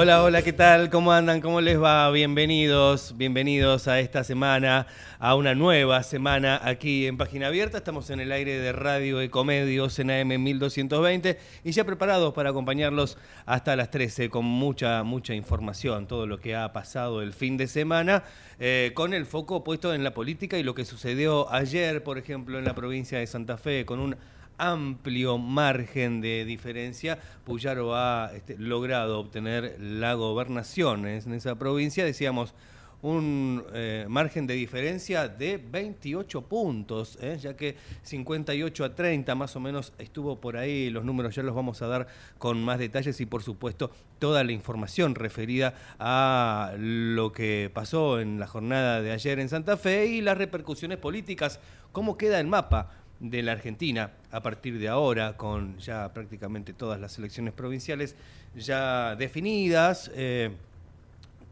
Hola, hola, ¿qué tal? ¿Cómo andan? ¿Cómo les va? Bienvenidos, bienvenidos a esta semana, a una nueva semana aquí en Página Abierta. Estamos en el aire de Radio Ecomedios en AM 1220 y ya preparados para acompañarlos hasta las 13 con mucha, mucha información, todo lo que ha pasado el fin de semana, eh, con el foco puesto en la política y lo que sucedió ayer, por ejemplo, en la provincia de Santa Fe, con un amplio margen de diferencia. Puyaro ha este, logrado obtener la gobernación en esa provincia, decíamos, un eh, margen de diferencia de 28 puntos, ¿eh? ya que 58 a 30 más o menos estuvo por ahí, los números ya los vamos a dar con más detalles y por supuesto toda la información referida a lo que pasó en la jornada de ayer en Santa Fe y las repercusiones políticas, cómo queda el mapa de la Argentina a partir de ahora, con ya prácticamente todas las elecciones provinciales ya definidas, eh,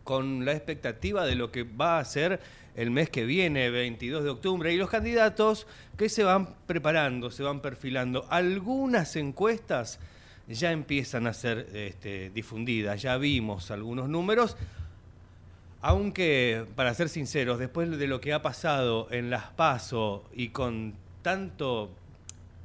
con la expectativa de lo que va a ser el mes que viene, 22 de octubre, y los candidatos que se van preparando, se van perfilando. Algunas encuestas ya empiezan a ser este, difundidas, ya vimos algunos números, aunque, para ser sinceros, después de lo que ha pasado en Las Paso y con tanto,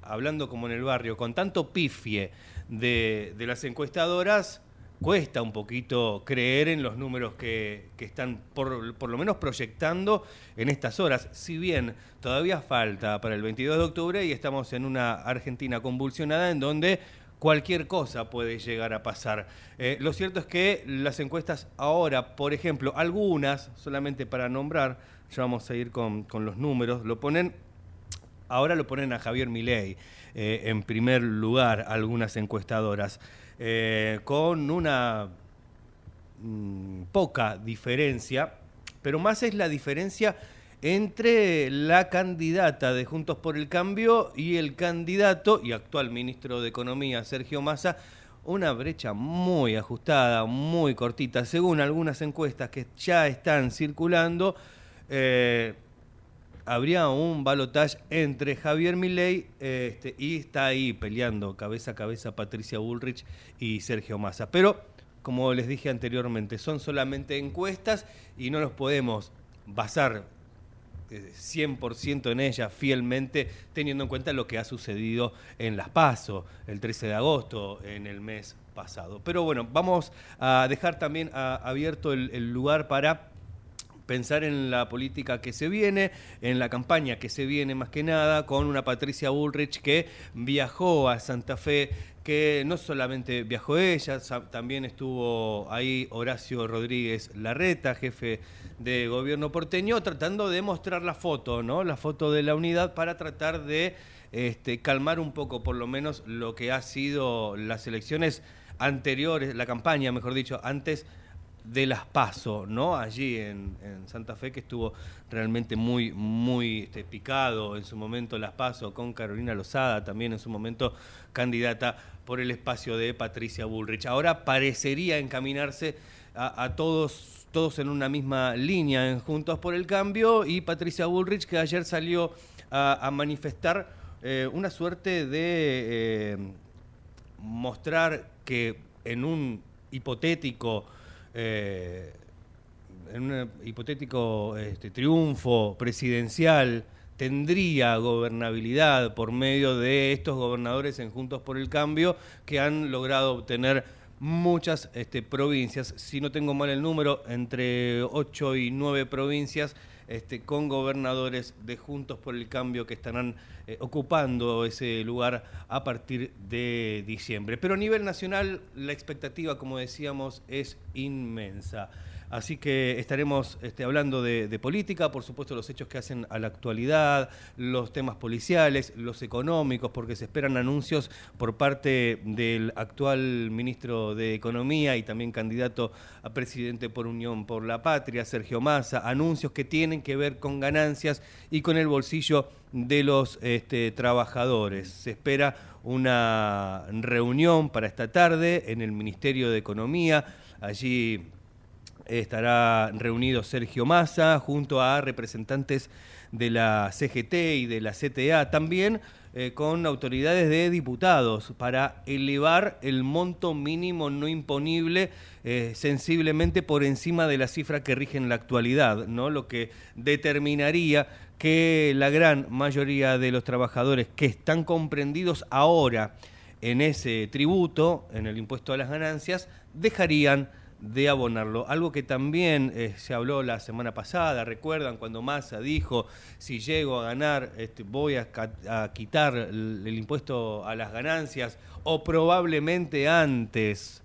hablando como en el barrio, con tanto pifie de, las encuestadoras, cuesta un poquito creer en los números que, están por, por, lo menos proyectando en estas horas. Si bien todavía falta para el 22 de octubre y estamos en una Argentina convulsionada en donde cualquier cosa puede llegar a pasar. Eh, lo cierto es que las encuestas ahora, por ejemplo, algunas, solamente para nombrar, ya vamos a ir con, con los números, lo ponen Ahora lo ponen a Javier Milei eh, en primer lugar algunas encuestadoras, eh, con una mm, poca diferencia, pero más es la diferencia entre la candidata de Juntos por el Cambio y el candidato y actual ministro de Economía, Sergio Massa, una brecha muy ajustada, muy cortita, según algunas encuestas que ya están circulando. Eh, habría un balotaje entre Javier Milei este, y está ahí peleando cabeza a cabeza Patricia Bullrich y Sergio Massa. Pero, como les dije anteriormente, son solamente encuestas y no nos podemos basar 100% eh, en ellas fielmente, teniendo en cuenta lo que ha sucedido en Las Paso el 13 de agosto, en el mes pasado. Pero bueno, vamos a dejar también abierto el lugar para pensar en la política que se viene, en la campaña que se viene más que nada, con una Patricia Bullrich que viajó a Santa Fe, que no solamente viajó ella, también estuvo ahí Horacio Rodríguez Larreta, jefe de gobierno porteño, tratando de mostrar la foto, ¿no? La foto de la unidad para tratar de este, calmar un poco, por lo menos, lo que ha sido las elecciones anteriores, la campaña, mejor dicho, antes de las PASO, ¿no? Allí en, Santa Fe, que estuvo realmente muy, muy este, picado en su momento las PASO con Carolina Lozada, también en su momento candidata por el espacio de Patricia Bullrich. Ahora parecería encaminarse a, todos, todos en una misma línea en Juntos por el Cambio y Patricia Bullrich, que ayer salió a, manifestar eh, una suerte de eh, mostrar que en un hipotético eh, en un hipotético este, triunfo presidencial tendría gobernabilidad por medio de estos gobernadores en Juntos por el Cambio que han logrado obtener muchas este, provincias, si no tengo mal el número, entre 8 y 9 provincias este, con gobernadores de Juntos por el Cambio que estarán eh, ocupando ese lugar a partir de diciembre. Pero a nivel nacional la expectativa, como decíamos, es inmensa. Así que estaremos este, hablando de, política, por supuesto los hechos que hacen a la actualidad, los temas policiales, los económicos, porque se esperan anuncios por parte del actual ministro de Economía y también candidato a presidente por Unión por la Patria, Sergio Massa, anuncios que tienen que ver con ganancias y con el bolsillo de los este, trabajadores. Se espera una reunión para esta tarde en el Ministerio de Economía. Allí estará reunido Sergio Massa junto a representantes de la CGT y de la CTA, también eh, con autoridades de diputados para elevar el monto mínimo no imponible eh, sensiblemente por encima de la cifra que rige en la actualidad, ¿no? lo que determinaría que la gran mayoría de los trabajadores que están comprendidos ahora en ese tributo, en el impuesto a las ganancias, dejarían de abonarlo. Algo que también eh, se habló la semana pasada, recuerdan cuando Massa dijo, si llego a ganar, este, voy a, quitar el, impuesto a las ganancias, o probablemente antes.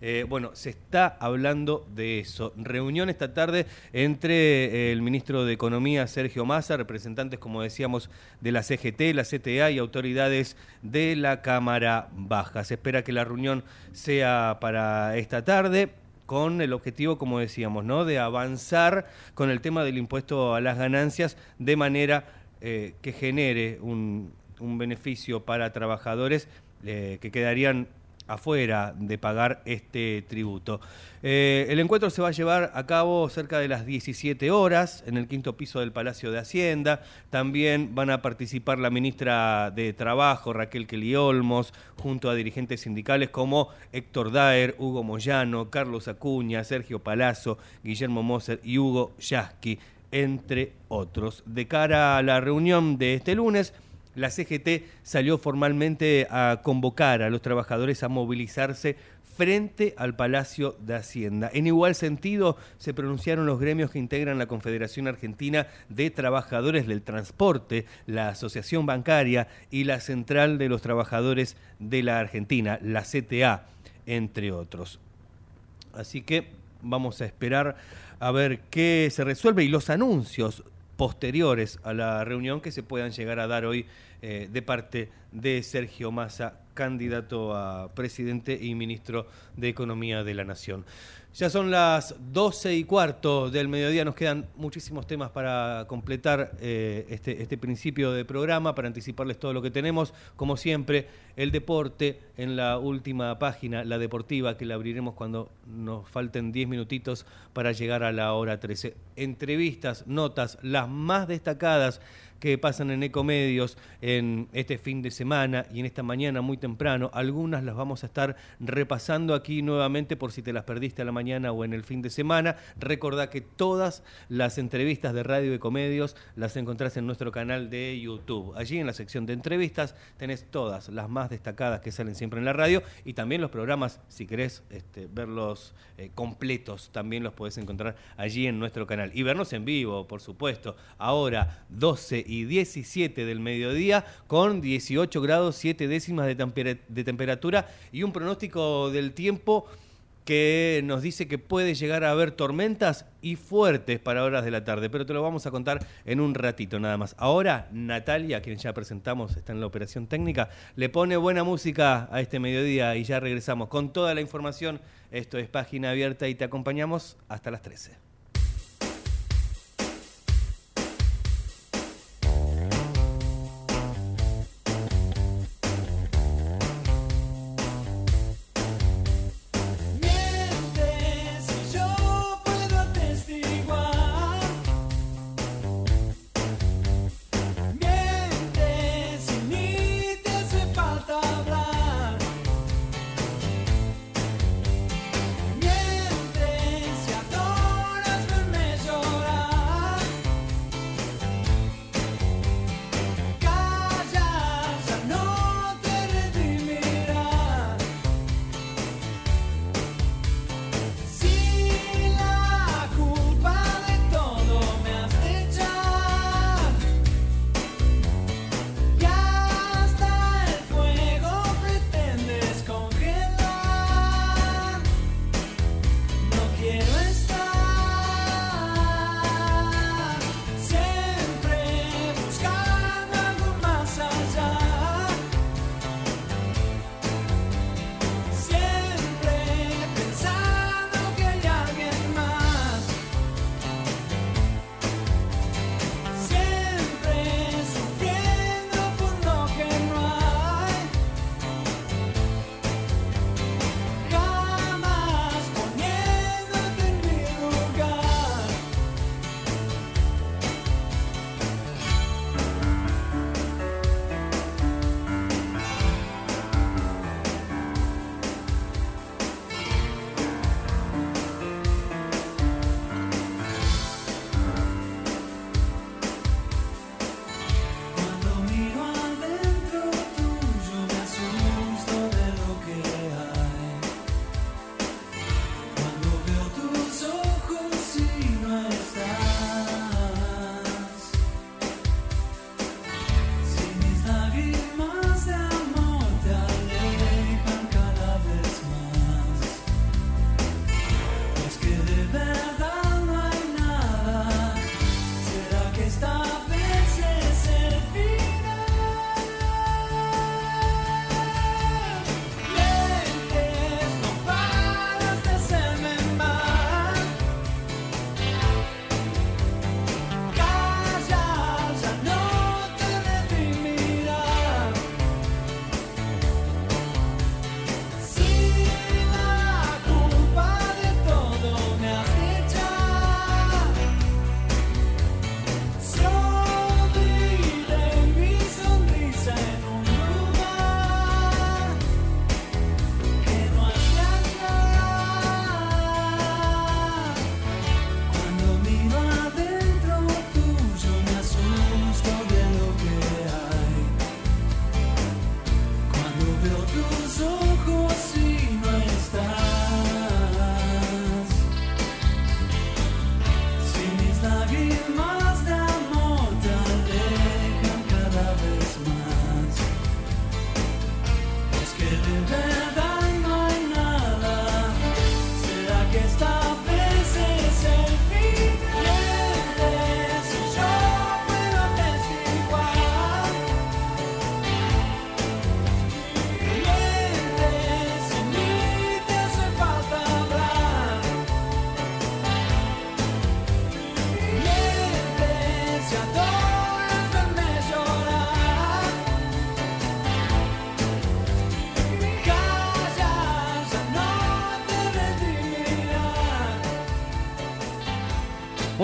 Eh, bueno, se está hablando de eso. Reunión esta tarde entre eh, el ministro de Economía, Sergio Massa, representantes, como decíamos, de la CGT, la CTA y autoridades de la Cámara Baja. Se espera que la reunión sea para esta tarde con el objetivo, como decíamos, ¿no? de avanzar con el tema del impuesto a las ganancias de manera eh, que genere un, beneficio para trabajadores eh, que quedarían afuera de pagar este tributo. Eh, el encuentro se va a llevar a cabo cerca de las 17 horas en el quinto piso del Palacio de Hacienda. También van a participar la ministra de Trabajo, Raquel Kelly Olmos, junto a dirigentes sindicales como Héctor Daer, Hugo Moyano, Carlos Acuña, Sergio Palazzo, Guillermo Moser y Hugo Yasky, entre otros. De cara a la reunión de este lunes, la CGT salió formalmente a convocar a los trabajadores a movilizarse frente al Palacio de Hacienda. En igual sentido, se pronunciaron los gremios que integran la Confederación Argentina de Trabajadores del Transporte, la Asociación Bancaria y la Central de los Trabajadores de la Argentina, la CTA, entre otros. Así que vamos a esperar a ver qué se resuelve y los anuncios posteriores a la reunión que se puedan llegar a dar hoy eh, de parte de Sergio Massa, candidato a presidente y ministro de Economía de la Nación. Ya son las 12 y cuarto del mediodía, nos quedan muchísimos temas para completar eh, este, este, principio de programa, para anticiparles todo lo que tenemos. Como siempre, el deporte en la última página, la deportiva, que la abriremos cuando nos falten 10 minutitos para llegar a la hora 13. Entrevistas, notas, las más destacadas que pasan en Ecomedios en este fin de semana y en esta mañana muy temprano. Algunas las vamos a estar repasando aquí nuevamente por si te las perdiste a la mañana o en el fin de semana. Recordá que todas las entrevistas de Radio Ecomedios las encontrás en nuestro canal de YouTube. Allí en la sección de entrevistas tenés todas las más destacadas que salen siempre en la radio y también los programas, si querés este, verlos eh, completos, también los podés encontrar allí en nuestro canal. Y vernos en vivo, por supuesto. Ahora 12 y 17 del mediodía con 18 grados 7 décimas de, de temperatura y un pronóstico del tiempo que nos dice que puede llegar a haber tormentas y fuertes para horas de la tarde, pero te lo vamos a contar en un ratito nada más. Ahora, Natalia, quien ya presentamos, está en la operación técnica, le pone buena música a este mediodía y ya regresamos con toda la información. Esto es página abierta y te acompañamos hasta las 13.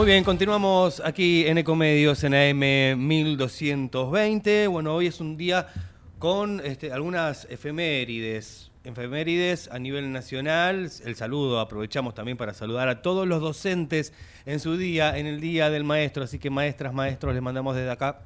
Muy bien, continuamos aquí en Ecomedios en AM 1220. Bueno, hoy es un día con este, algunas efemérides. Efemérides a nivel nacional. El saludo, aprovechamos también para saludar a todos los docentes en su día, en el Día del Maestro. Así que maestras, maestros, les mandamos desde acá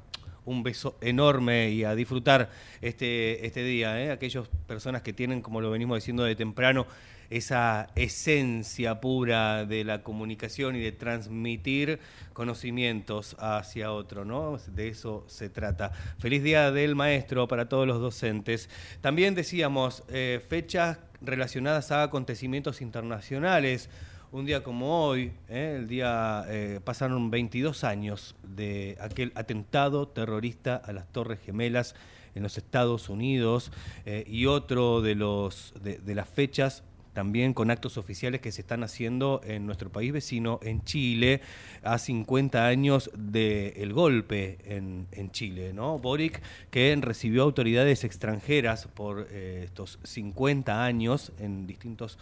un beso enorme y a disfrutar este, este día. ¿eh? Aquellas personas que tienen, como lo venimos diciendo de temprano, esa esencia pura de la comunicación y de transmitir conocimientos hacia otro, ¿no? De eso se trata. Feliz Día del Maestro para todos los docentes. También decíamos eh, fechas relacionadas a acontecimientos internacionales. Un día como hoy, ¿eh? el día eh, pasaron 22 años de aquel atentado terrorista a las Torres Gemelas en los Estados Unidos y otro de los de las fechas también con actos oficiales que se están haciendo en nuestro país vecino, en Chile, a 50 años del golpe en, Chile. ¿no? Boric, que recibió autoridades extranjeras por eh, estos 50 años en distintos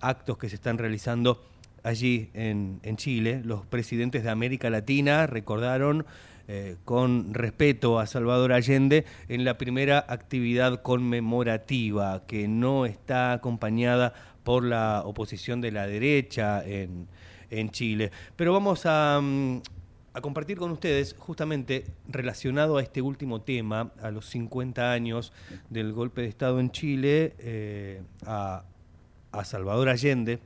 actos que se están realizando allí en, en Chile. Los presidentes de América Latina recordaron eh, con respeto a Salvador Allende en la primera actividad conmemorativa que no está acompañada por la oposición de la derecha en, Chile. Pero vamos mm, a, compartir con ustedes, justamente relacionado a este último tema, a los 50 años del golpe de Estado en Chile, eh, a Salvador Allende,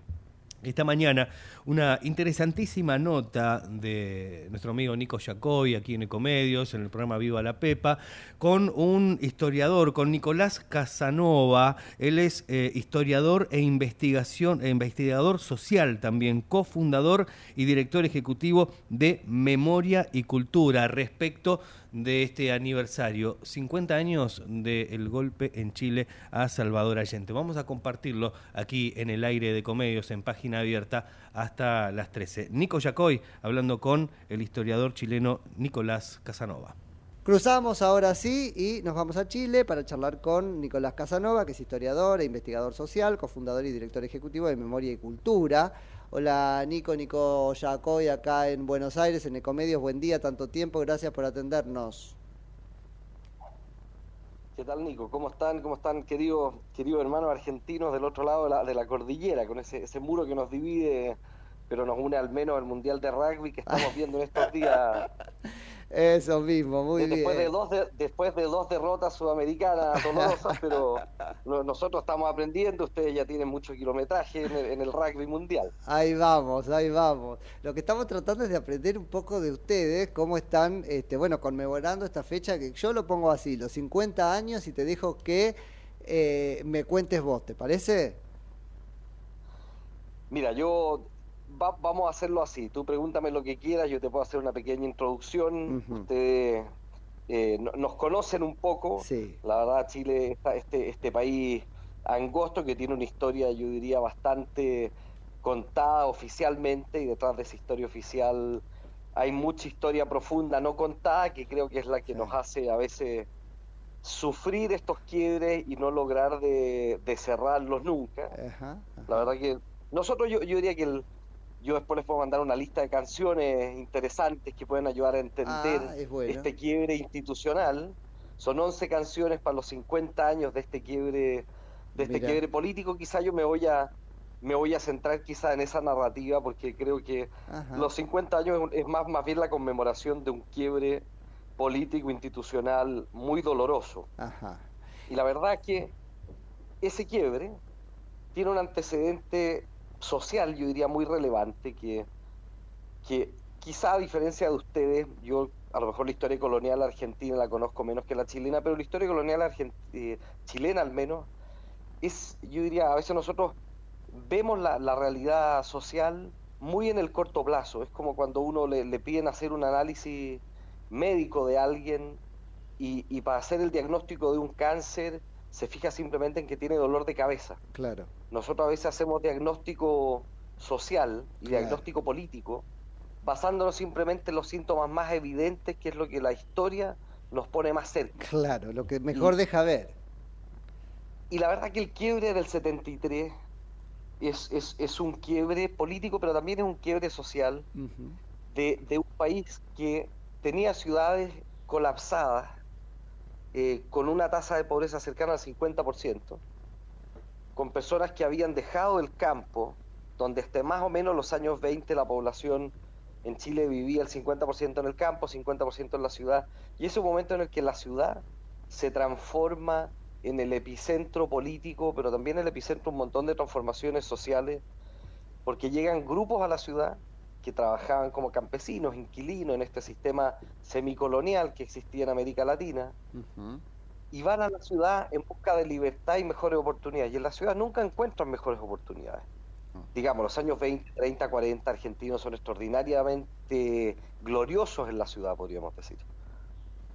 esta mañana una interesantísima nota de nuestro amigo Nico Jacobi aquí en Ecomedios, en el programa Viva la Pepa, con un historiador, con Nicolás Casanova. Él es eh, historiador e investigación, e investigador social también, cofundador y director ejecutivo de Memoria y Cultura respecto de este aniversario, 50 años del golpe en Chile a Salvador Allende. Vamos a compartirlo aquí en el aire de Comedios en página abierta hasta las 13. Nico Yacoy hablando con el historiador chileno Nicolás Casanova. Cruzamos ahora sí y nos vamos a Chile para charlar con Nicolás Casanova, que es historiador e investigador social, cofundador y director ejecutivo de Memoria y Cultura. Hola Nico, Nico Yacoy acá en Buenos Aires, en Ecomedios. Buen día, tanto tiempo, gracias por atendernos. ¿Qué tal Nico? ¿Cómo están? ¿Cómo están queridos querido hermanos argentinos del otro lado de la, cordillera, con ese, ese muro que nos divide, pero nos une al menos el Mundial de Rugby que estamos viendo en estos días eso mismo, muy después bien. De dos después de dos derrotas sudamericanas dolorosas, pero nosotros estamos aprendiendo, ustedes ya tienen mucho kilometraje en el, rugby mundial. Ahí vamos, ahí vamos. Lo que estamos tratando es de aprender un poco de ustedes, cómo están, este, bueno, conmemorando esta fecha, que yo lo pongo así, los 50 años, y te dejo que eh, me cuentes vos, ¿te parece? Mira, yo vamos a hacerlo así. Tú pregúntame lo que quieras, yo te puedo hacer una pequeña introducción. Ustedes eh, nos conocen un poco. La verdad, Chile está este, este país angosto que tiene una historia, yo diría, bastante contada oficialmente y detrás de esa historia oficial hay mucha historia profunda no contada que creo que es la que nos hace a veces sufrir estos quiebres y no lograr de, cerrarlos nunca. La verdad que nosotros yo, yo diría que el, yo después les puedo mandar una lista de canciones interesantes que pueden ayudar a entender ah, este quiebre institucional. Son 11 canciones para los 50 años de este quiebre de este quiebre político. Quizá yo me voy a me voy a centrar quizá en esa narrativa porque creo que los 50 años es más más bien la conmemoración de un quiebre político institucional muy doloroso. Y la verdad es que ese quiebre tiene un antecedente social, yo diría, muy relevante, que, que quizá a diferencia de ustedes, yo a lo mejor la historia colonial argentina la conozco menos que la chilena, pero la historia colonial eh, chilena al menos, es, yo diría, a veces nosotros vemos la, realidad social muy en el corto plazo, es como cuando uno le, le piden hacer un análisis médico de alguien y, y para hacer el diagnóstico de un cáncer se fija simplemente en que tiene dolor de cabeza. Claro. Nosotros a veces hacemos diagnóstico social y diagnóstico político basándonos simplemente en los síntomas más evidentes, que es lo que la historia nos pone más cerca. Claro, lo que mejor deja ver. Y la verdad que el quiebre del 73 es, es, es un quiebre político, pero también es un quiebre social. de, un país que tenía ciudades colapsadas, eh, con una tasa de pobreza cercana al 50%, con personas que habían dejado el campo, donde hasta más o menos los años 20 la población en Chile vivía el 50% en el campo, 50% en la ciudad, y es un momento en el que la ciudad se transforma en el epicentro político, pero también el epicentro un montón de transformaciones sociales, porque llegan grupos a la ciudad que trabajaban como campesinos, inquilinos en este sistema semicolonial que existía en América Latina, y van a la ciudad en busca de libertad y mejores oportunidades. Y en la ciudad nunca encuentran mejores oportunidades. Ah. Digamos, los años 20, 30, 40 argentinos son extraordinariamente gloriosos en la ciudad, podríamos decir.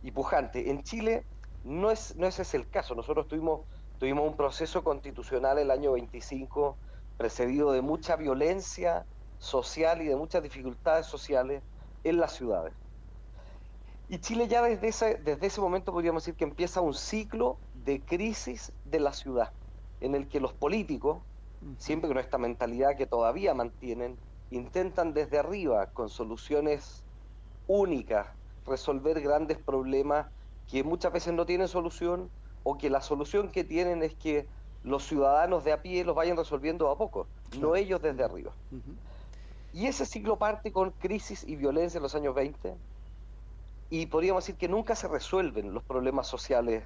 Y pujante. En Chile no es, no ese es el caso. Nosotros tuvimos, tuvimos un proceso constitucional el año 25 precedido de mucha violencia social y de muchas dificultades sociales en las ciudades. Y Chile ya desde ese, desde ese momento podríamos decir que empieza un ciclo de crisis de la ciudad, en el que los políticos, siempre con esta mentalidad que todavía mantienen, intentan desde arriba, con soluciones únicas, resolver grandes problemas que muchas veces no tienen solución o que la solución que tienen es que los ciudadanos de a pie los vayan resolviendo a poco, no ellos desde arriba. Y ese ciclo parte con crisis y violencia en los años 20 y podríamos decir que nunca se resuelven los problemas sociales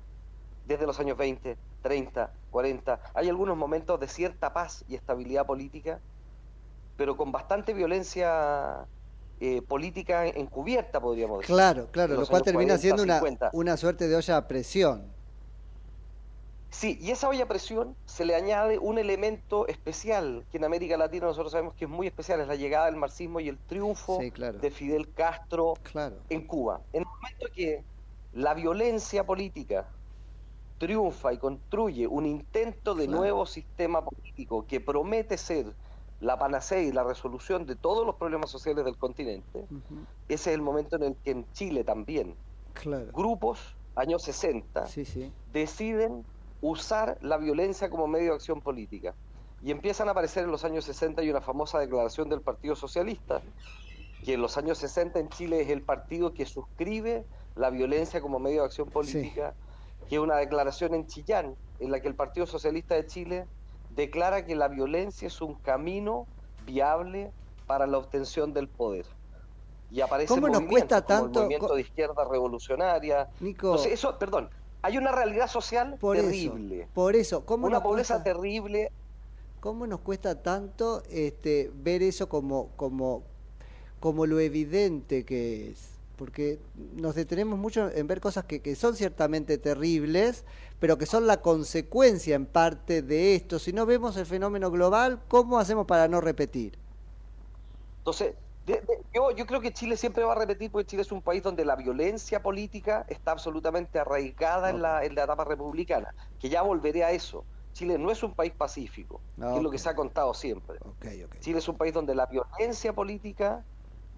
desde los años 20, 30, 40. Hay algunos momentos de cierta paz y estabilidad política, pero con bastante violencia eh, política encubierta, podríamos decir. Claro, claro, lo cual termina siendo una, una suerte de olla a presión. Sí, y esa olla a presión se le añade un elemento especial que en América Latina nosotros sabemos que es muy especial, es la llegada del marxismo y el triunfo de Fidel Castro en Cuba. En el momento que la violencia política triunfa y construye un intento de nuevo sistema político que promete ser la panacea y la resolución de todos los problemas sociales del continente, ese es el momento en el que en Chile también grupos, años 60, deciden usar la violencia como medio de acción política. Y empiezan a aparecer en los años 60 y una famosa declaración del Partido Socialista, que en los años 60 en Chile es el partido que suscribe la violencia como medio de acción política, que es una declaración en Chillán, en la que el Partido Socialista de Chile declara que la violencia es un camino viable para la obtención del poder. Y aparece ¿Cómo nos cuesta tanto? el movimiento de izquierda revolucionaria. Nico, eso, perdón, hay una realidad social terrible. por eso, ¿cómo una pobreza terrible. ¿Cómo nos cuesta tanto este, ver eso como, como, como lo evidente que es? Porque nos detenemos mucho en ver cosas que, que son ciertamente terribles, pero que son la consecuencia en parte de esto. Si no vemos el fenómeno global, ¿cómo hacemos para no repetir? Entonces, yo, yo creo que Chile siempre va a repetir, porque Chile es un país donde la violencia política está absolutamente arraigada en, la, en la etapa republicana, que ya volveré a eso. Chile no es un país pacífico, que es lo que se ha contado siempre. Chile es un país donde la violencia política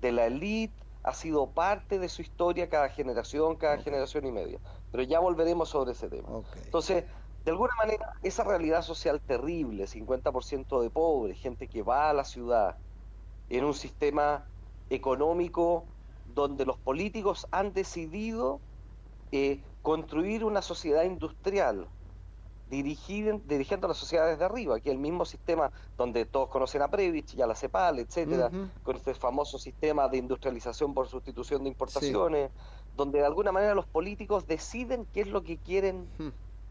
de la élite ha sido parte de su historia cada generación, cada generación y media. Pero ya volveremos sobre ese tema. Entonces, de alguna manera, esa realidad social terrible, 50% de pobres, gente que va a la ciudad, en un sistema económico donde los políticos han decidido eh, construir una sociedad industrial dirigir, dirigiendo a la sociedad desde arriba, que es el mismo sistema donde todos conocen a Previch y a la CEPAL, etcétera, con este famoso sistema de industrialización por sustitución de importaciones, donde de alguna manera los políticos deciden qué es lo que quieren,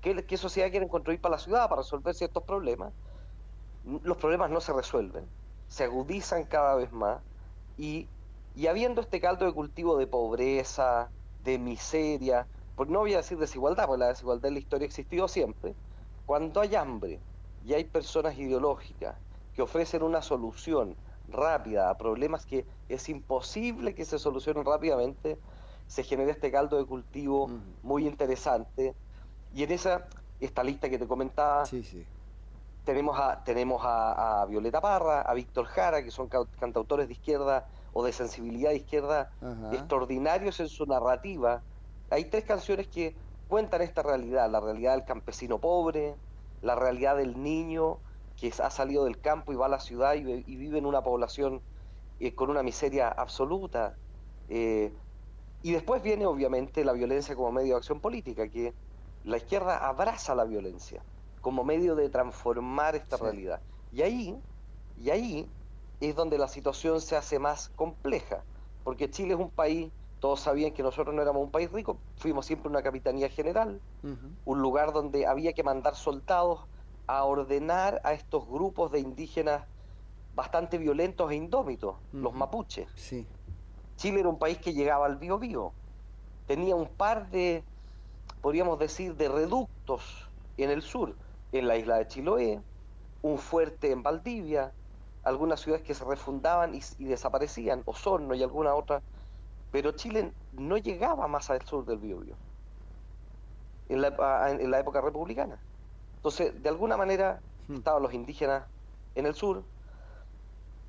qué, qué sociedad quieren construir para la ciudad, para resolver ciertos problemas. Los problemas no se resuelven se agudizan cada vez más y, y habiendo este caldo de cultivo de pobreza, de miseria, pues no voy a decir desigualdad, porque la desigualdad en la historia ha existido siempre, cuando hay hambre y hay personas ideológicas que ofrecen una solución rápida a problemas que es imposible que se solucionen rápidamente, se genera este caldo de cultivo muy interesante. Y en esa, esta lista que te comentaba, sí, sí tenemos a, tenemos a, Violeta Parra, a Víctor Jara, que son cantautores de izquierda o de sensibilidad de izquierda extraordinarios en su narrativa. Hay tres canciones que cuentan esta realidad, la realidad del campesino pobre, la realidad del niño que ha salido del campo y va a la ciudad y, vive en una población eh, con una miseria absoluta. Eh, y después viene obviamente la violencia como medio de acción política, que la izquierda abraza la violencia como medio de transformar esta realidad. Y ahí, y ahí es donde la situación se hace más compleja, porque Chile es un país, todos sabían que nosotros no éramos un país rico, fuimos siempre una capitanía general, un lugar donde había que mandar soldados a ordenar a estos grupos de indígenas bastante violentos e indómitos, los mapuches. Chile era un país que llegaba al Bío tenía un par de, podríamos decir, de reductos en el sur, en la isla de Chiloé, un fuerte en Valdivia, algunas ciudades que se refundaban y, desaparecían, Osorno y alguna otra, pero Chile no llegaba más al sur del Biobío en la, en la época republicana. Entonces, de alguna manera, hmm. estaban los indígenas en el sur,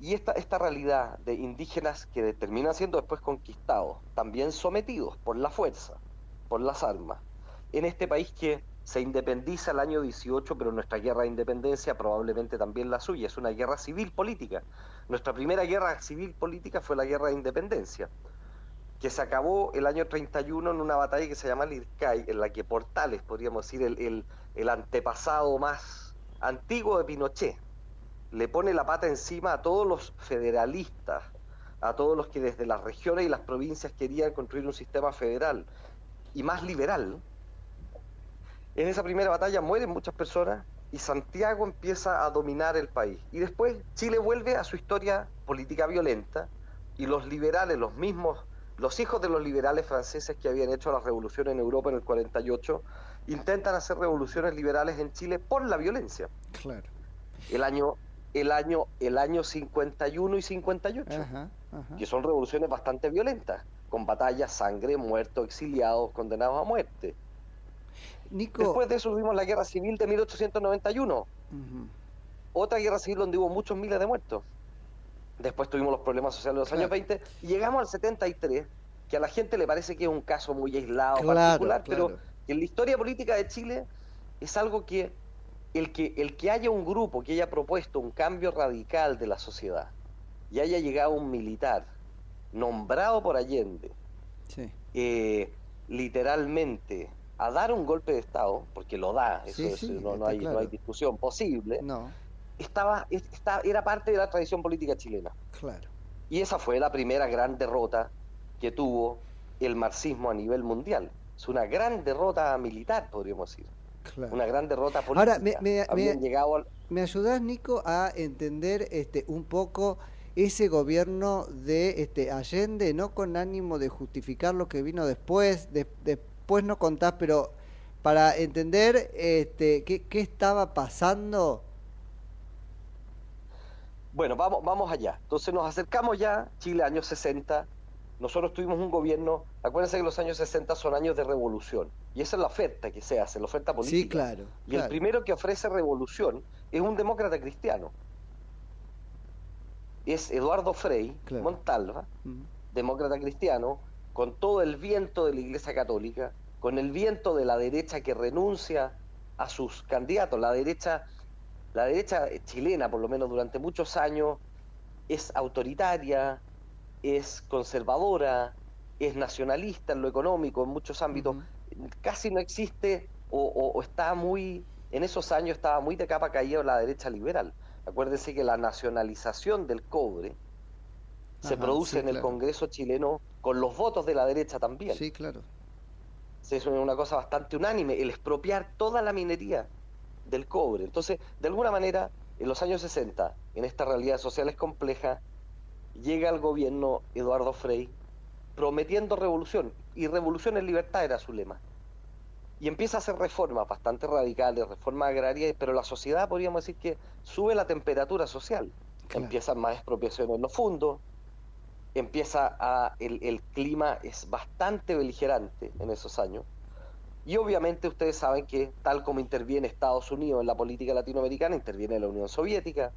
y esta, esta realidad de indígenas que terminan siendo después conquistados, también sometidos por la fuerza, por las armas, en este país que se independiza el año 18, pero nuestra guerra de independencia probablemente también la suya, es una guerra civil política. Nuestra primera guerra civil política fue la guerra de independencia, que se acabó el año 31 en una batalla que se llama Lircay, en la que Portales, podríamos decir, el, el antepasado más antiguo de Pinochet, le pone la pata encima a todos los federalistas, a todos los que desde las regiones y las provincias querían construir un sistema federal y más liberal, en esa primera batalla mueren muchas personas y Santiago empieza a dominar el país. Y después Chile vuelve a su historia política violenta y los liberales, los mismos, los hijos de los liberales franceses que habían hecho la revolución en Europa en el 48, intentan hacer revoluciones liberales en Chile por la violencia. Claro. El año el año el año 51 y 58, que son revoluciones bastante violentas, con batallas, sangre, muertos, exiliados, condenados a muerte. Después de eso tuvimos la guerra civil de 1891. Otra guerra civil donde hubo muchos miles de muertos. Después tuvimos los problemas sociales de los años 20 y llegamos al 73, que a la gente le parece que es un caso muy aislado, particular, pero en la historia política de Chile es algo que el que el que haya un grupo que haya propuesto un cambio radical de la sociedad y haya llegado un militar nombrado por Allende, eh, literalmente a dar un golpe de Estado, porque lo da, eso, no, hay, no, hay, discusión posible, no. estaba, era parte de la tradición política chilena. Claro. Y esa fue la primera gran derrota que tuvo el marxismo a nivel mundial. Es una gran derrota militar, podríamos decir. Una gran derrota política. Ahora, me, me, llegado ¿me ayudas, Nico, a entender este un poco ese gobierno de este Allende, no con ánimo de justificar lo que vino después, de, de después no contás, pero para entender este, qué, qué estaba pasando. Bueno, vamos, vamos allá. Entonces nos acercamos ya, Chile, años 60. Nosotros tuvimos un gobierno, acuérdense que los años 60 son años de revolución. Y esa es la oferta que se hace, la oferta política. Sí, claro. Y el primero que ofrece revolución es un demócrata cristiano. Es Eduardo Frei Montalva, demócrata cristiano, con todo el viento de la Iglesia Católica, con el viento de la derecha que renuncia a sus candidatos. La derecha, la derecha chilena, por lo menos durante muchos años, es autoritaria, es conservadora, es nacionalista en lo económico, en muchos ámbitos. Casi no existe o, está muy, en esos años estaba muy de capa caída la derecha liberal. Acuérdense que la nacionalización del cobre se produce en el Congreso chileno con los votos de la derecha también. Sí, claro. Es una cosa bastante unánime, el expropiar toda la minería del cobre. Entonces, de alguna manera, en los años 60, en esta realidad social es compleja, llega al gobierno Eduardo Frei prometiendo revolución, y revolución en libertad era su lema. Y empieza a hacer reformas bastante radicales, reformas agrarias, pero la sociedad podríamos decir que sube la temperatura social. Empiezan más expropiaciones en los fondos, empieza a, el, el, clima es bastante beligerante en esos años. Y obviamente ustedes saben que tal como interviene Estados Unidos en la política latinoamericana, interviene la Unión Soviética,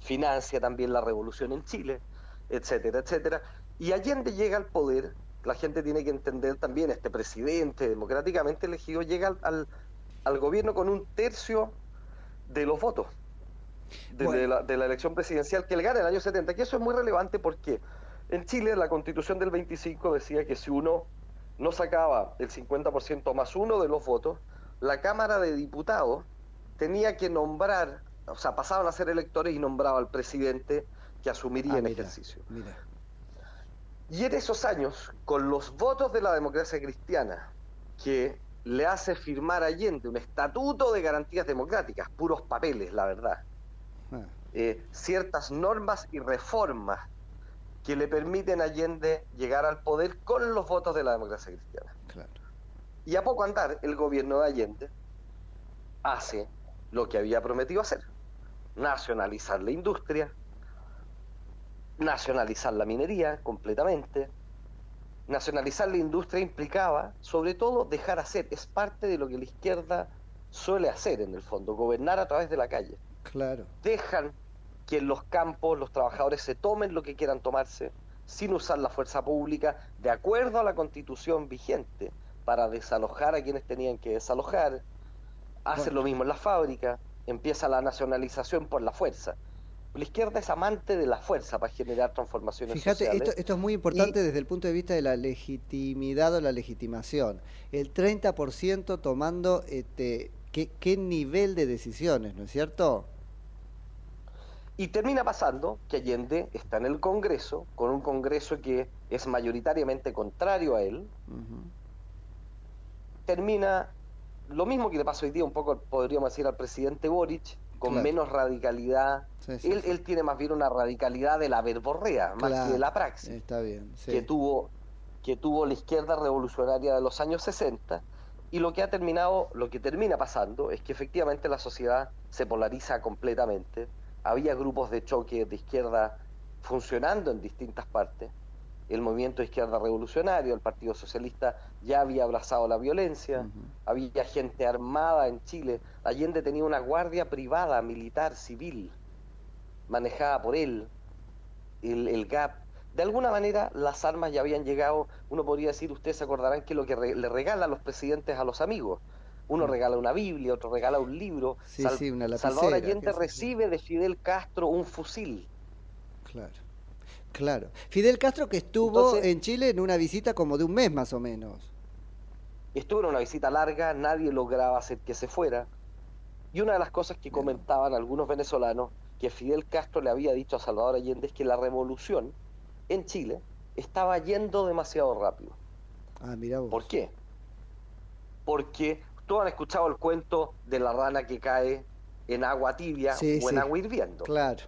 financia también la revolución en Chile, etcétera, etcétera. Y Allende llega al poder, la gente tiene que entender también, este presidente democráticamente elegido llega al, al, gobierno con un tercio de los votos. de, la, elección presidencial que él gana en el año 70, que eso es muy relevante porque en Chile la constitución del 25 decía que si uno no sacaba el 50% más uno de los votos, la Cámara de Diputados tenía que nombrar, o sea, pasaban a ser electores y nombraba al presidente que asumiría ah, en ejercicio. Y en esos años, con los votos de la democracia cristiana, que le hace firmar a Allende un estatuto de garantías democráticas, puros papeles, la verdad, ah. eh, ciertas normas y reformas que le permiten a Allende llegar al poder con los votos de la democracia cristiana. Y a poco andar, el gobierno de Allende hace lo que había prometido hacer, nacionalizar la industria, nacionalizar la minería completamente. Nacionalizar la industria implicaba, sobre todo, dejar hacer. Es parte de lo que la izquierda suele hacer en el fondo, gobernar a través de la calle. Claro. Dejan que en los campos los trabajadores se tomen lo que quieran tomarse sin usar la fuerza pública de acuerdo a la constitución vigente para desalojar a quienes tenían que desalojar. Hacen lo mismo en la fábrica, empieza la nacionalización por la fuerza. La izquierda es amante de la fuerza para generar transformaciones Fíjate, Esto, esto es muy importante desde el punto de vista de la legitimidad o la legitimación. El 30% tomando este, ¿qué, qué nivel de decisiones, ¿no es cierto? Y termina pasando que Allende está en el Congreso, con un Congreso que es mayoritariamente contrario a él. Termina lo mismo que le pasó hoy día un poco, podríamos decir, al presidente Boric, con menos radicalidad. él, él tiene más bien una radicalidad de la verborrea, más que de la praxis. Está bien. Que, tuvo, que tuvo la izquierda revolucionaria de los años 60. Y lo que ha terminado, lo que termina pasando es que efectivamente la sociedad se polariza completamente. Había grupos de choque de izquierda funcionando en distintas partes. El movimiento de izquierda revolucionario, el Partido Socialista ya había abrazado la violencia, había gente armada en Chile, Allende tenía una guardia privada, militar, civil, manejada por él, el, GAP. De alguna manera las armas ya habían llegado, uno podría decir, ustedes se acordarán que lo que le regalan los presidentes a los amigos, uno regala una Biblia, otro regala un libro. Salvador Allende recibe de Fidel Castro un fusil. Claro. Claro. Fidel Castro que estuvo en Chile en una visita como de un mes más o menos. Estuvo en una visita larga, nadie lograba hacer que se fuera. Y una de las cosas que comentaban algunos venezolanos que Fidel Castro le había dicho a Salvador Allende es que la revolución en Chile estaba yendo demasiado rápido. Ah, mira ¿Por qué? Porque todos han escuchado el cuento de la rana que cae en agua tibia o en agua hirviendo. Claro.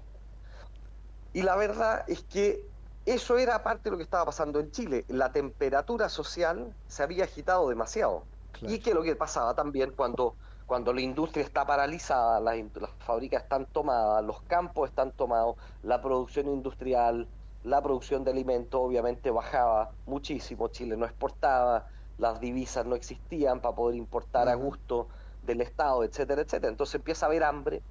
Y la verdad es que eso era parte de lo que estaba pasando en Chile. La temperatura social se había agitado demasiado. Y que lo que pasaba también cuando, cuando la industria está paralizada, las, las fábricas están tomadas, los campos están tomados, la producción industrial, la producción de alimentos obviamente bajaba muchísimo, Chile no exportaba, las divisas no existían para poder importar a gusto del Estado, etcétera, etcétera. Entonces empieza a haber hambre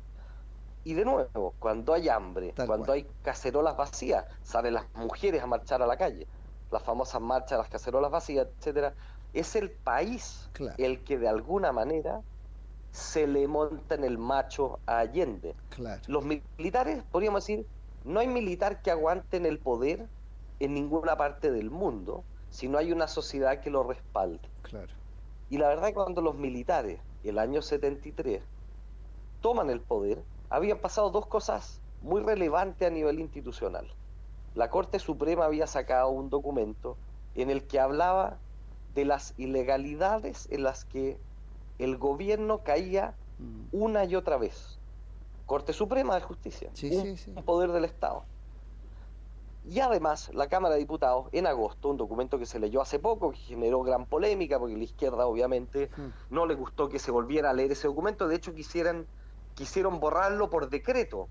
y de nuevo, cuando hay hambre, cuando hay cacerolas vacías, salen las mujeres a marchar a la calle, las famosas marchas, las cacerolas vacías, etcétera. Es el país el que de alguna manera se le monta en el macho a Allende. Los militares, podríamos decir, no hay militar que aguante en el poder en ninguna parte del mundo si no hay una sociedad que lo respalde. Y la verdad es que cuando los militares, el año 73, toman el poder, habían pasado dos cosas muy relevantes a nivel institucional. La Corte Suprema había sacado un documento en el que hablaba de las ilegalidades en las que el gobierno caía mm. una y otra vez. Corte Suprema de Justicia, un, poder del Estado. Y además, la Cámara de Diputados, en agosto, un documento que se leyó hace poco, que generó gran polémica, porque la izquierda obviamente mm. no le gustó que se volviera a leer ese documento, de hecho quisieran quisieron borrarlo por decreto,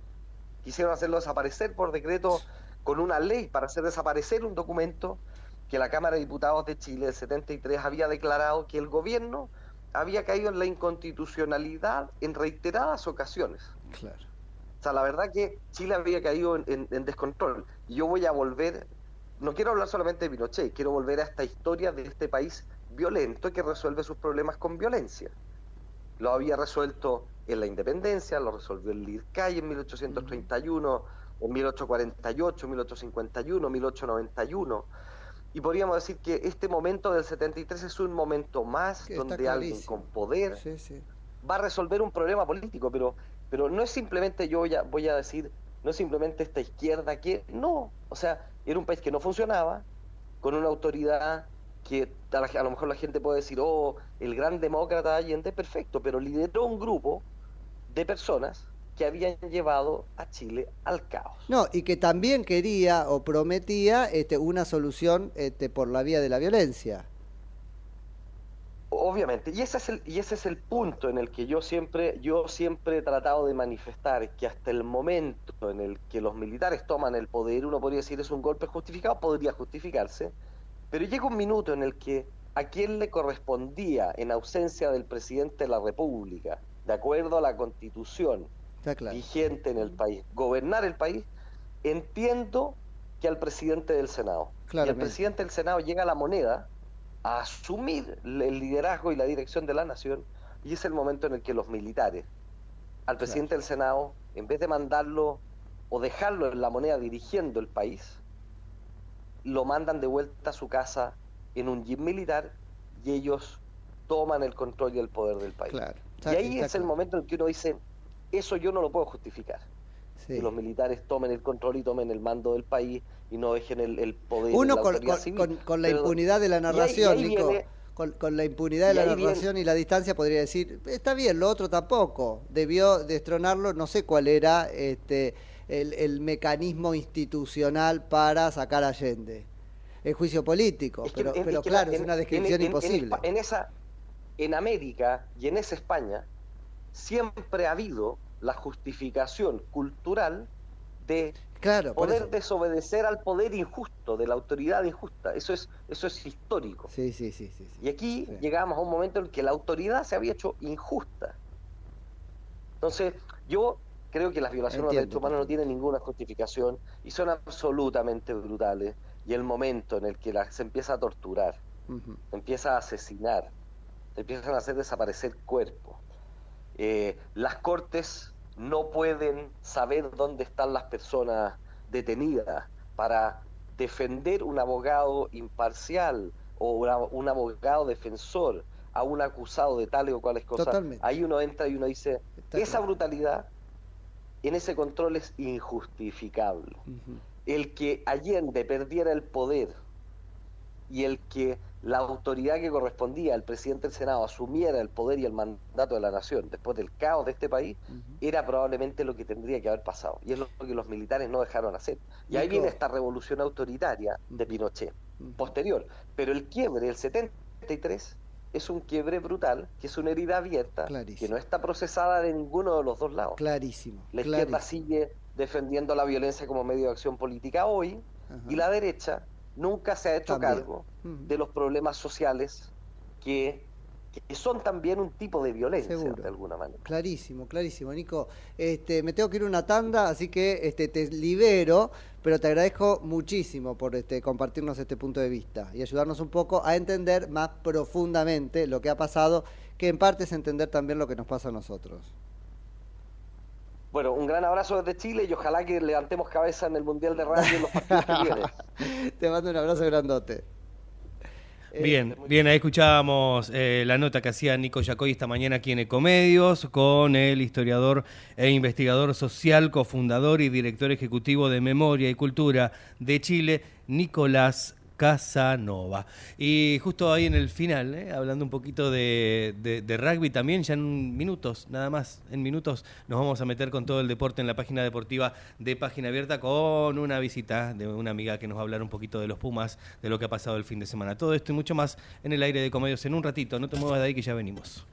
quisieron hacerlo desaparecer por decreto con una ley para hacer desaparecer un documento que la Cámara de Diputados de Chile del 73 había declarado que el gobierno había caído en la inconstitucionalidad en reiteradas ocasiones. Claro. O sea, la verdad que Chile había caído en, en descontrol. Y yo voy a volver, no quiero hablar solamente de Pinochet, quiero volver a esta historia de este país violento que resuelve sus problemas con violencia. Lo había resuelto en la independencia, lo resolvió el Lircay en 1831, en 1848, 1851, 1891. Y podríamos decir que este momento del 73 es un momento más donde alguien con poder va a resolver un problema político, pero, pero no es simplemente yo voy a decir, no es simplemente esta izquierda que, no, o sea, era un país que no funcionaba, con una autoridad que a, lo mejor la gente puede decir, oh, el gran demócrata Allende, perfecto, pero lideró un grupo de personas que habían llevado a Chile al caos. No, y que también quería o prometía este, una solución este, por la vía de la violencia. Obviamente, y ese es el, y ese es el punto en el que yo siempre, yo siempre he tratado de manifestar que hasta el momento en el que los militares toman el poder, uno podría decir es un golpe justificado, podría justificarse, pero llega un minuto en el que a quién le correspondía, en ausencia del presidente de la República, de acuerdo a la constitución vigente en el país, gobernar el país, entiendo que al presidente del Senado. Y el presidente del Senado llega a la moneda a asumir el liderazgo y la dirección de la nación, y es el momento en el que los militares, al presidente del Senado, en vez de mandarlo o dejarlo en la moneda dirigiendo el país, lo mandan de vuelta a su casa en un jeep militar y ellos toman el control y el poder del país. y ahí es el momento en que uno dice, eso yo no lo puedo justificar. Que los militares tomen el control y tomen el mando del país y no dejen el, poder. Uno con, la impunidad de la narración, Nico. con, la impunidad de la narración y la distancia podría decir, está bien, lo otro tampoco. Debió destronarlo, no sé cuál era este, el, mecanismo institucional para sacar a Allende. El juicio político, pero, pero claro, es una descripción imposible. En, esa, en América y en esa España siempre ha habido la justificación cultural de poder desobedecer al poder injusto, de la autoridad injusta. Eso es, eso es histórico. Sí, sí, sí, y aquí llegamos a un momento en que la autoridad se había hecho injusta. Entonces, yo creo que las violaciones de los derechos humanos no tienen ninguna justificación y son absolutamente brutales. Y el momento en el que la, se empieza a torturar, empieza a asesinar, se empiezan a hacer desaparecer cuerpos, eh, las cortes no pueden saber dónde están las personas detenidas para defender un abogado imparcial o un abogado defensor a un acusado de tales o cuales cosas. Ahí uno entra y uno dice, esa brutalidad en ese control es injustificable. El que Allende perdiera el poder y el que la autoridad que correspondía al presidente del Senado asumiera el poder y el mandato de la nación después del caos de este país, era probablemente lo que tendría que haber pasado. Y es lo que los militares no dejaron hacer. Y ahí viene esta revolución autoritaria de Pinochet, posterior. Pero el quiebre del 73 es un quiebre brutal, que es una herida abierta, que no está procesada de ninguno de los dos lados. Clarísimo. La izquierda sigue defendiendo la violencia como medio de acción política hoy, y la derecha nunca se ha hecho cargo de los problemas sociales que, son también un tipo de violencia de alguna manera. Clarísimo, clarísimo, Nico. Este, me tengo que ir a una tanda, así que este, te libero, pero te agradezco muchísimo por este, compartirnos este punto de vista y ayudarnos un poco a entender más profundamente lo que ha pasado, que en parte es entender también lo que nos pasa a nosotros. Bueno, un gran abrazo desde Chile y ojalá que levantemos cabeza en el Mundial de Radio en los partidos que vienen. Te mando un abrazo grandote. Bien, bien, ahí escuchábamos eh, la nota que hacía Nico Yacoy esta mañana aquí en Ecomedios con el historiador e investigador social, cofundador y director ejecutivo de Memoria y Cultura de Chile, Nicolás Casanova. Y justo ahí en el final, ¿eh? hablando un poquito de, rugby también, ya en minutos, nada más, en minutos nos vamos a meter con todo el deporte en la página deportiva de Página Abierta con una visita de una amiga que nos va a hablar un poquito de los Pumas, de lo que ha pasado el fin de semana. Todo esto y mucho más en el aire de Comedios en un ratito. No te muevas de ahí que ya venimos.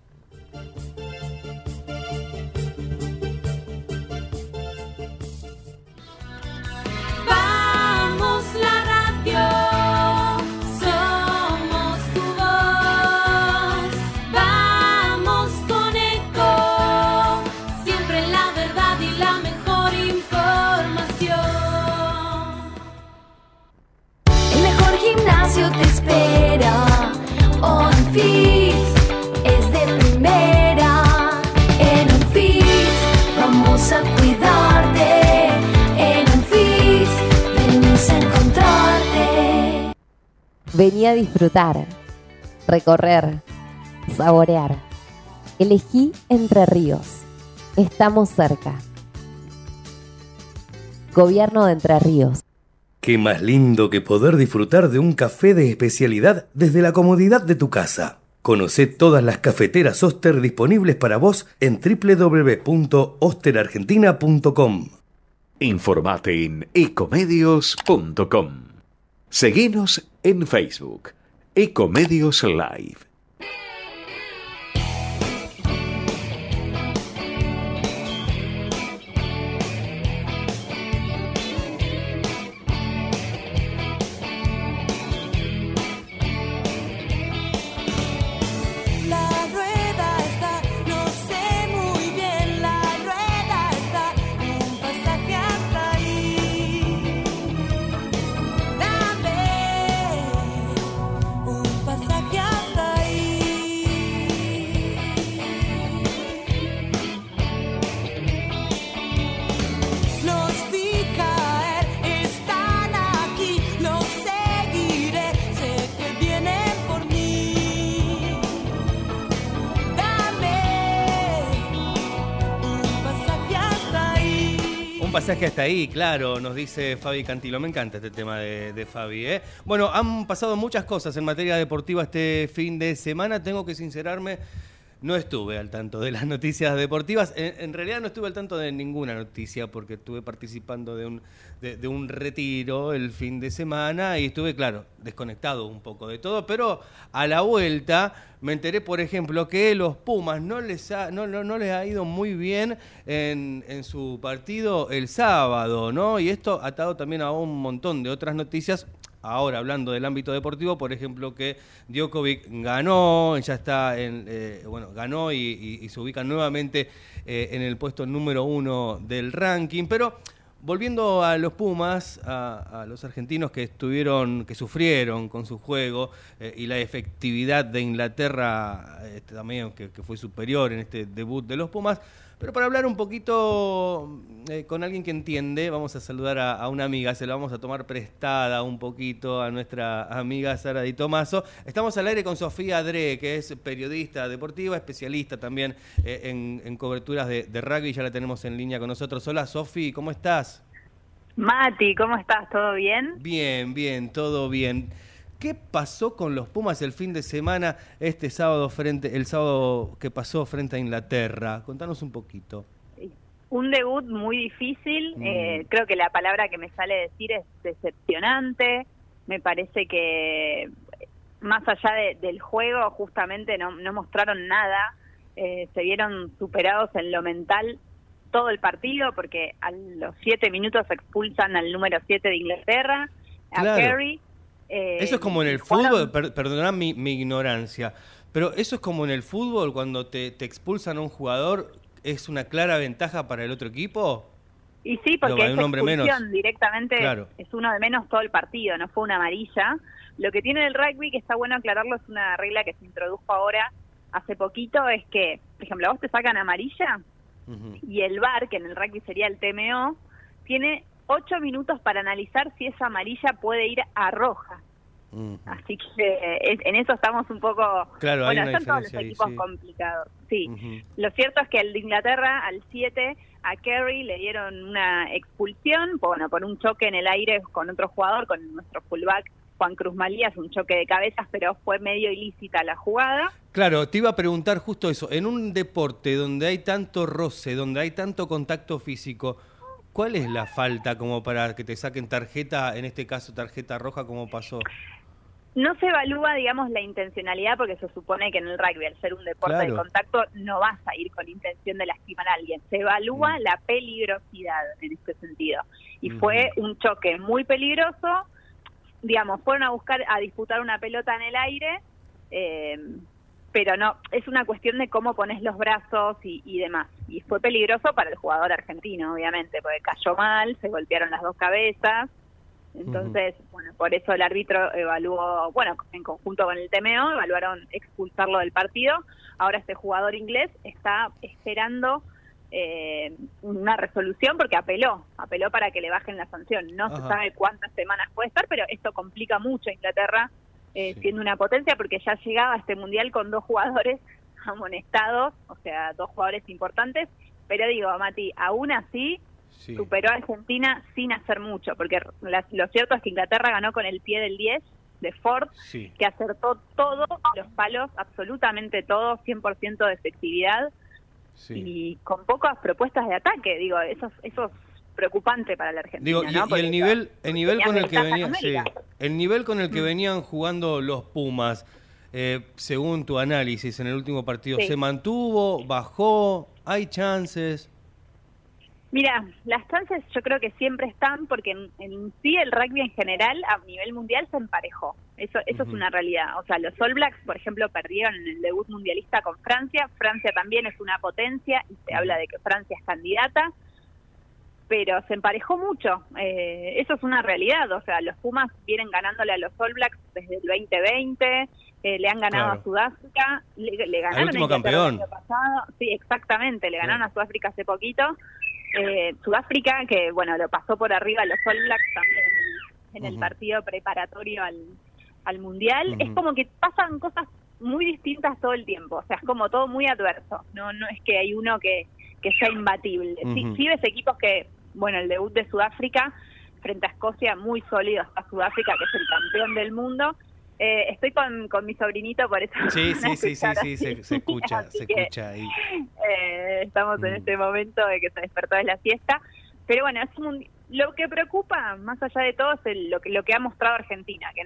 espera. On Fits es de primera. En On Fits vamos a cuidarte. En On Fits venimos a encontrarte. Venía a disfrutar, recorrer, saborear. Elegí Entre Ríos. Estamos cerca. Gobierno de Entre Ríos. Qué más lindo que poder disfrutar de un café de especialidad desde la comodidad de tu casa. Conoce todas las cafeteras Oster disponibles para vos en www.osterargentina.com. Informate en ecomedios.com. Seguinos en Facebook, Ecomedios Live. Hasta ahí, claro, nos dice Fabi Cantilo. Me encanta este tema de, Fabi. ¿eh? Bueno, han pasado muchas cosas en materia deportiva este fin de semana. Tengo que sincerarme no estuve al tanto de las noticias deportivas. En, realidad no estuve al tanto de ninguna noticia porque estuve participando de un, de, un retiro el fin de semana y estuve, claro, desconectado un poco de todo. Pero a la vuelta me enteré, por ejemplo, que los Pumas no les ha, no, no, les ha ido muy bien en, en su partido el sábado, ¿no? Y esto atado también a un montón de otras noticias ahora hablando del ámbito deportivo, por ejemplo, que Djokovic ganó, ya está en, eh, bueno, ganó y, se ubica nuevamente eh, en el puesto número uno del ranking, pero volviendo a los Pumas, a, los argentinos que estuvieron, que sufrieron con su juego eh, y la efectividad de Inglaterra este, también que, fue superior en este debut de los Pumas. Pero para hablar un poquito eh, con alguien que entiende, vamos a saludar a, una amiga, se la vamos a tomar prestada un poquito a nuestra amiga Sara Di Tomaso. Estamos al aire con Sofía Dre, que es periodista deportiva, especialista también eh, en, coberturas de, de, rugby, ya la tenemos en línea con nosotros. Hola Sofi, ¿cómo estás? Mati, ¿cómo estás? ¿Todo bien? Bien, bien, todo bien. ¿Qué pasó con los Pumas el fin de semana, este sábado frente, el sábado que pasó frente a Inglaterra? Contanos un poquito. Un debut muy difícil. Mm. Eh, creo que la palabra que me sale decir es decepcionante. Me parece que más allá del juego, justamente no, mostraron nada. Eh, se vieron superados en lo mental todo el partido porque a los siete minutos expulsan al número siete de Inglaterra, a Kerry eh, eso es como en el fútbol, perdonad mi, ignorancia, pero eso es como en el fútbol cuando te, expulsan a un jugador, ¿es una clara ventaja para el otro equipo? Y sí, porque es expulsión directamente es uno de menos todo el partido, no fue una amarilla. Lo que tiene el rugby, que está bueno aclararlo, es una regla que se introdujo ahora hace poquito, es que, por ejemplo, a vos te sacan amarilla y el VAR, que en el rugby sería el TMO, tiene ocho minutos para analizar si esa amarilla puede ir a roja. Así que eh, en eso estamos un poco... Claro, bueno, son todos los equipos complicados. Sí, lo cierto es que el de Inglaterra, al 7, a Kerry le dieron una expulsión, bueno, por un choque en el aire con otro jugador, con nuestro fullback Juan Cruz Malías, un choque de cabezas, pero fue medio ilícita la jugada. Claro, te iba a preguntar justo eso. En un deporte donde hay tanto roce, donde hay tanto contacto físico, ¿Cuál es la falta como para que te saquen tarjeta, en este caso tarjeta roja, como pasó? No se evalúa, digamos, la intencionalidad porque se supone que en el rugby, al ser un deporte de contacto, no vas a ir con intención de lastimar a alguien. Se evalúa mm. la peligrosidad en este sentido. Y fue un choque muy peligroso. Digamos, fueron a buscar, a disputar una pelota en el aire. Eh, pero no, es una cuestión de cómo pones los brazos y, demás. Y fue peligroso para el jugador argentino, obviamente, porque cayó mal, se golpearon las dos cabezas. Entonces, bueno, por eso el árbitro evaluó, bueno, en conjunto con el TMO, evaluaron expulsarlo del partido. Ahora este jugador inglés está esperando eh, una resolución porque apeló, apeló para que le bajen la sanción. No se sabe cuántas semanas puede estar, pero esto complica mucho a Inglaterra eh, siendo una potencia, porque ya llegaba a este mundial con dos jugadores amonestados, o sea, dos jugadores importantes. Pero digo, Mati, aún así superó a Argentina sin hacer mucho, porque lo cierto es que Inglaterra ganó con el pie del 10 de Ford, que acertó todos los palos, absolutamente todos, 100% de efectividad y con pocas propuestas de ataque. Digo, eso, eso es preocupante para la Argentina. y, el nivel, el nivel con el que venían, el nivel con el que venían jugando los Pumas, eh, según tu análisis en el último partido, ¿se mantuvo, bajó, hay chances? Mira, las chances yo creo que siempre están porque en, sí el rugby en general a nivel mundial se emparejó. Eso, eso es una realidad. O sea, los All Blacks, por ejemplo, perdieron en el debut mundialista con Francia. Francia también es una potencia y se habla de que Francia es candidata, pero se emparejó mucho. Eh, eso es una realidad. O sea, los Pumas vienen ganándole a los All Blacks desde el 2020. Eh, le han ganado a Sudáfrica, le, ganaron el último campeón. pasado. Sí, exactamente, le ganaron a Sudáfrica hace poquito eh, Sudáfrica, que bueno, lo pasó por arriba los All Blacks también en el partido preparatorio al, al Mundial. Es como que pasan cosas muy distintas todo el tiempo, o sea, es como todo muy adverso, no no es que hay uno que, que sea imbatible. sí, ves equipos que, bueno, el debut de Sudáfrica frente a Escocia, muy sólido hasta Sudáfrica, que es el campeón del mundo, eh, estoy con, con mi sobrinito, por eso. Sí, sí, sí, sí, sí, se, escucha, se escucha ahí. Eh, estamos en mm. este momento de que se despertó de la siesta. Pero bueno, es lo que preocupa, más allá de todo, es lo, que, lo que ha mostrado Argentina, que,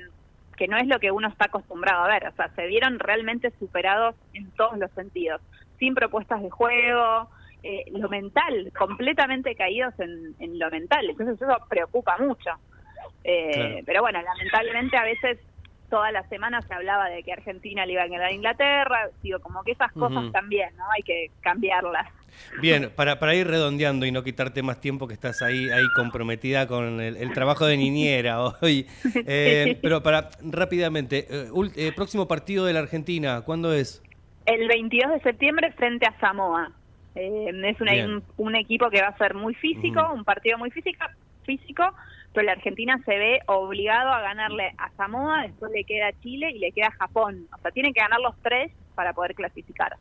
que no es lo que uno está acostumbrado a ver. O sea, se vieron realmente superados en todos los sentidos, sin propuestas de juego, eh, lo mental, completamente caídos en, en, lo mental. Entonces eso preocupa mucho. Eh, Pero bueno, lamentablemente a veces toda la semana se hablaba de que Argentina le iba a ganar a Inglaterra, digo, como que esas cosas también, ¿no? Hay que cambiarlas. Bien, para, para ir redondeando y no quitarte más tiempo que estás ahí, ahí comprometida con el, trabajo de niñera hoy, eh, pero para rápidamente, eh, eh, próximo partido de la Argentina, ¿cuándo es? El 22 de septiembre frente a Samoa. Es un, equipo que va a ser muy físico, un partido muy físico, físico, pero la Argentina se ve obligado a ganarle a Samoa, después le queda Chile y le queda Japón. O sea, tiene que ganar los tres para poder clasificar.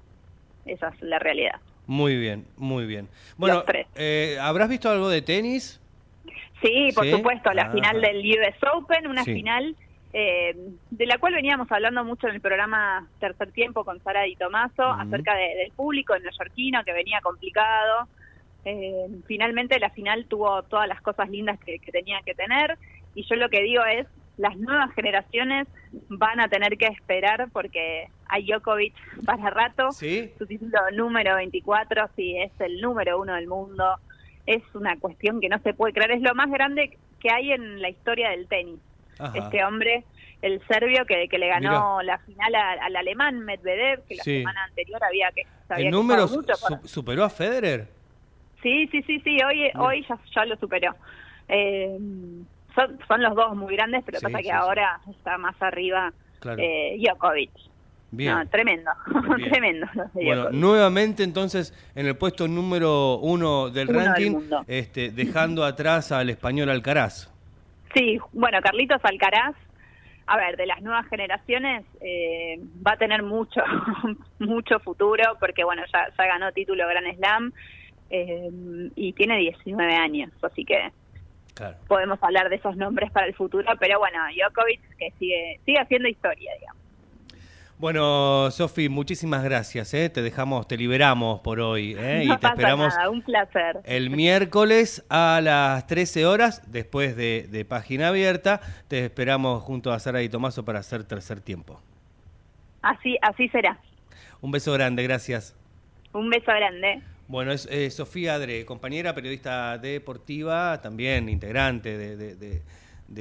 Esa es la realidad. Muy bien, muy bien. Bueno, eh, ¿habrás visto algo de tenis? Sí, por supuesto, la ah. final del US Open, una final eh, de la cual veníamos hablando mucho en el programa Tercer Tiempo con Sara Di Tomaso, acerca del público neoyorquino que venía complicado, eh, finalmente la final tuvo todas las cosas lindas que, tenía que tener. Y yo lo que digo es, las nuevas generaciones van a tener que esperar porque hay Djokovic para rato, su título número 24, sí, es el número uno del mundo, es una cuestión que no se puede creer, es lo más grande que hay en la historia del tenis. Este hombre, el serbio que, que le ganó la final al alemán Medvedev, que la semana anterior había que... ¿El número superó a Federer? Sí, sí, sí, sí, hoy, hoy ya, ya lo superó. Eh, son, son los dos muy grandes, pero pasa que ahora está más arriba eh, Djokovic. Bien. tremendo, tremendo. Bueno, nuevamente entonces en el puesto número uno del ranking, este, dejando atrás al español Alcaraz. Sí, bueno, Carlitos Alcaraz, a ver, de las nuevas generaciones eh, va a tener mucho, mucho futuro porque bueno, ya, ya ganó título Gran Slam, eh, y tiene 19 años, así que podemos hablar de esos nombres para el futuro, pero bueno, Djokovic que sigue, sigue haciendo historia, digamos. Bueno, Sofi, muchísimas gracias. ¿eh? Te dejamos, te liberamos por hoy. ¿eh? y te esperamos un placer. El miércoles a las 13 horas, después de, Página Abierta, te esperamos junto a Sara y Tomaso para hacer tercer tiempo. Así, así será. Un beso grande, gracias. Un beso grande. Bueno, es eh, Sofía Adre, compañera periodista deportiva, también integrante de,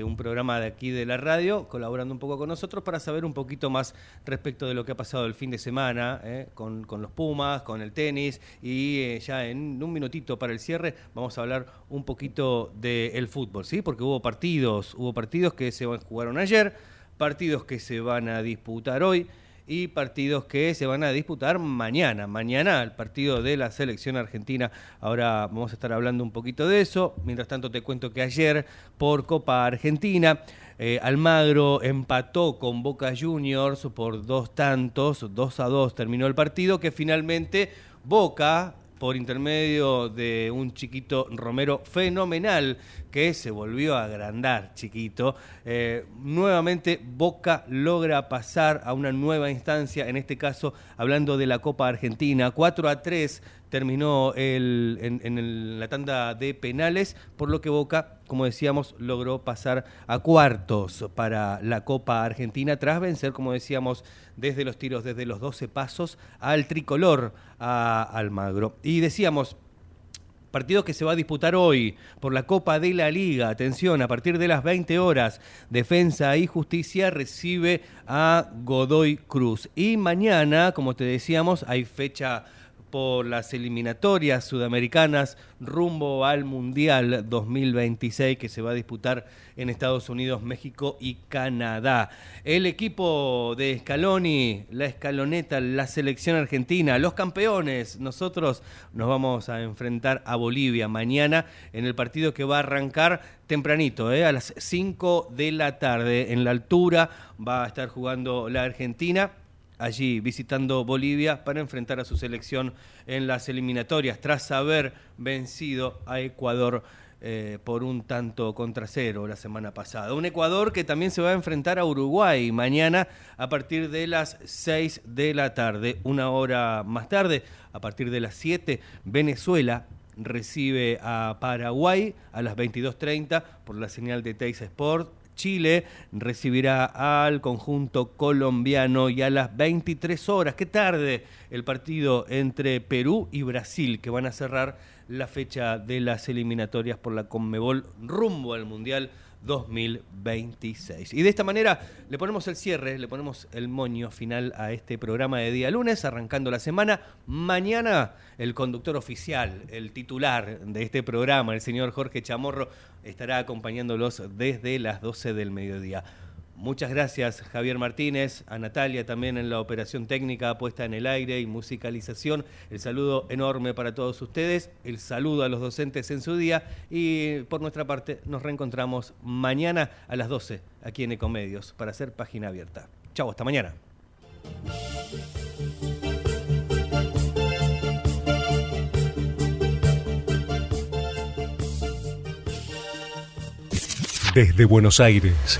un programa de aquí de la radio, colaborando un poco con nosotros para saber un poquito más respecto de lo que ha pasado el fin de semana eh, con, los Pumas, con el tenis y eh, ya en un minutito para el cierre vamos a hablar un poquito del fútbol, ¿sí? Porque hubo partidos, hubo partidos que se jugaron ayer, partidos que se van a disputar hoy y partidos que se van a disputar mañana. Mañana el partido de la selección argentina. Ahora vamos a estar hablando un poquito de eso. Mientras tanto te cuento que ayer por Copa Argentina eh, Almagro empató con Boca Juniors por dos tantos, dos a dos terminó el partido que finalmente Boca por intermedio de un chiquito Romero fenomenal que se volvió a agrandar, chiquito. Eh, nuevamente Boca logra pasar a una nueva instancia, en este caso hablando de la Copa Argentina, 4 a 3 terminó el, en, la tanda de penales, por lo que Boca, como decíamos, logró pasar a cuartos para la Copa Argentina tras vencer, como decíamos, desde los tiros, desde los 12 pasos al tricolor, a Almagro. Y decíamos, partido que se va a disputar hoy por la Copa de la Liga. Atención, a partir de las 20 horas, Defensa y Justicia recibe a Godoy Cruz. Y mañana, como te decíamos, hay fecha por las eliminatorias sudamericanas rumbo al Mundial 2026 que se va a disputar en Estados Unidos, México y Canadá. El equipo de Scaloni, la escaloneta, la selección argentina, los campeones, nosotros nos vamos a enfrentar a Bolivia mañana en el partido que va a arrancar tempranito, ¿eh? a las 5 de la tarde. En la altura va a estar jugando la Argentina allí visitando Bolivia para enfrentar a su selección en las eliminatorias tras haber vencido a Ecuador eh, por un tanto contra cero la semana pasada. Un Ecuador que también se va a enfrentar a Uruguay mañana a partir de las 6 de la tarde. Una hora más tarde, a partir de las 7, Venezuela recibe a Paraguay a las 22.30 por la señal de Teis Sport Chile recibirá al conjunto colombiano y a las 23 horas, qué tarde, el partido entre Perú y Brasil, que van a cerrar la fecha de las eliminatorias por la Conmebol rumbo al Mundial 2026. Y de esta manera le ponemos el cierre, le ponemos el moño final a este programa de día lunes, arrancando la semana. Mañana el conductor oficial, el titular de este programa, el señor Jorge Chamorro, estará acompañándolos desde las 12 del mediodía. Muchas gracias Javier Martínez, a Natalia también en la operación técnica puesta en el aire y musicalización. El saludo enorme para todos ustedes, el saludo a los docentes en su día y por nuestra parte nos reencontramos mañana a las 12 aquí en Ecomedios para hacer página abierta. Chau, hasta mañana. Desde Buenos Aires